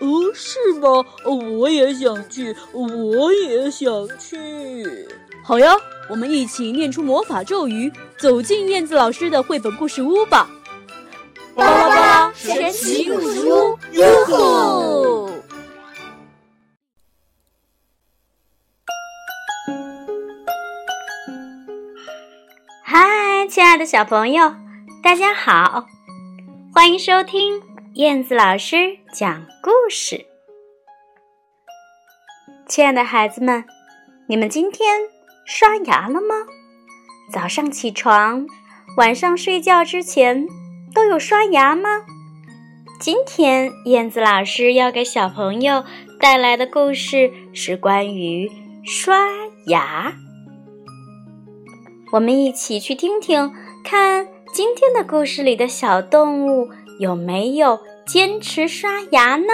哦，是吗？我也想去，我也想去。好呀，我们一起念出魔法咒语，走进燕子老师的绘本故事屋吧。巴拉巴拉神奇故事屋，哟吼！嗨，亲爱的小朋友，大家好，欢迎收听燕子老师讲故事。亲爱的孩子们，你们今天刷牙了吗？早上起床，晚上睡觉之前。都有刷牙吗？今天燕子老师要给小朋友带来的故事是关于刷牙。我们一起去听听，看今天的故事里的小动物有没有坚持刷牙呢？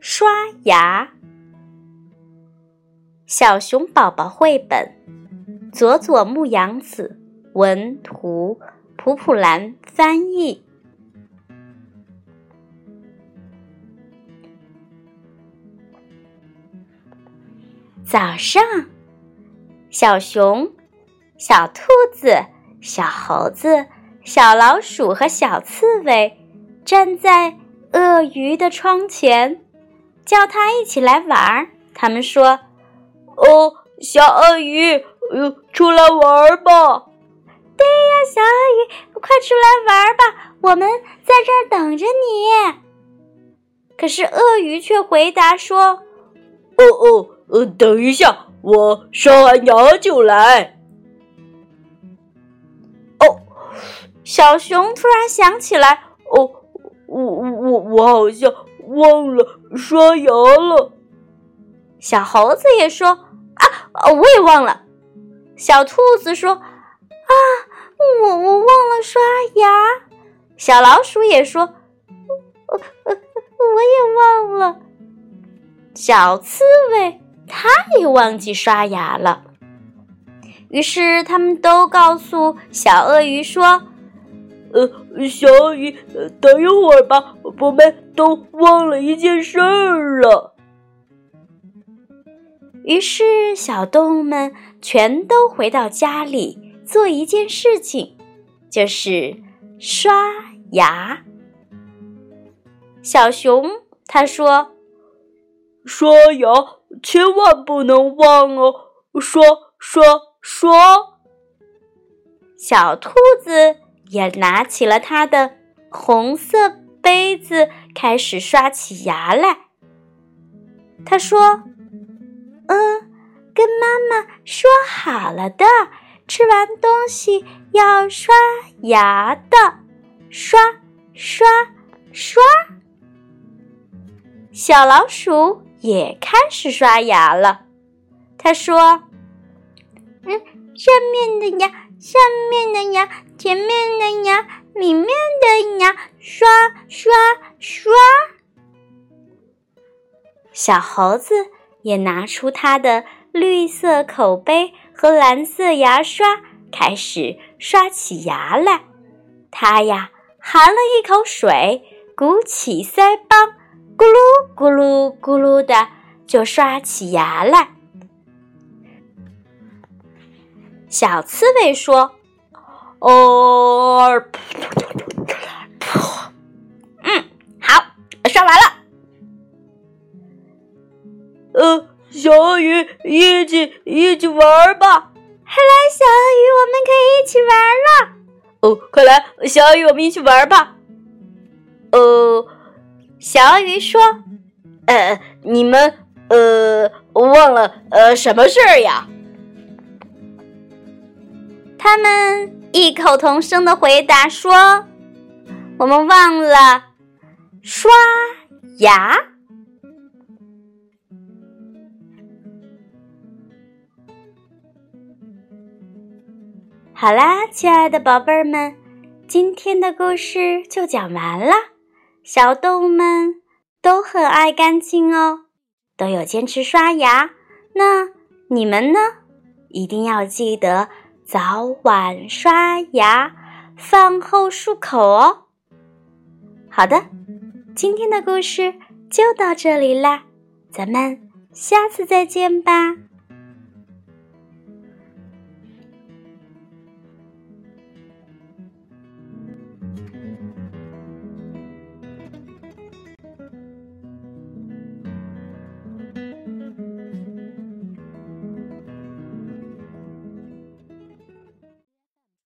刷牙。小熊宝宝绘本，佐佐木阳子文图，普普兰翻译。早上，小熊、小兔子、小猴子、小老鼠和小刺猬站在鳄鱼的窗前，叫它一起来玩儿。他们说。哦，小鳄鱼，呃，出来玩吧！对呀，小鳄鱼，快出来玩吧，我们在这儿等着你。可是鳄鱼却回答说：“哦哦，呃，等一下，我刷完牙就来。”哦，小熊突然想起来，哦，我我我我好像忘了刷牙了。小猴子也说。啊，我也忘了。小兔子说：“啊，我我忘了刷牙。”小老鼠也说：“我我我也忘了。”小刺猬它也忘记刷牙了。于是他们都告诉小鳄鱼说：“呃，小鳄鱼，等一会儿吧，我们都忘了一件事儿了。”于是，小动物们全都回到家里做一件事情，就是刷牙。小熊他说：“刷牙千万不能忘哦，刷刷刷。”小兔子也拿起了它的红色杯子，开始刷起牙来。他说。嗯，跟妈妈说好了的，吃完东西要刷牙的，刷刷刷。小老鼠也开始刷牙了。他说：“嗯，上面的牙，下面的牙，前面的牙，里面的牙，刷刷刷。”小猴子。也拿出他的绿色口杯和蓝色牙刷，开始刷起牙来。他呀，含了一口水，鼓起腮帮，咕噜咕噜的就刷起牙来。小刺猬说：“哦，嗯，好，刷完了。”呃，小鳄鱼，一起一起玩吧！快来，小鳄鱼，我们可以一起玩了。哦，快来，小鳄鱼，我们一起玩吧。呃，小鳄鱼说：“呃，你们呃忘了呃什么事儿呀？”他们异口同声的回答说：“我们忘了刷牙。”好啦，亲爱的宝贝儿们，今天的故事就讲完了。小动物们都很爱干净哦，都有坚持刷牙。那你们呢？一定要记得早晚刷牙，饭后漱口哦。好的，今天的故事就到这里啦，咱们下次再见吧。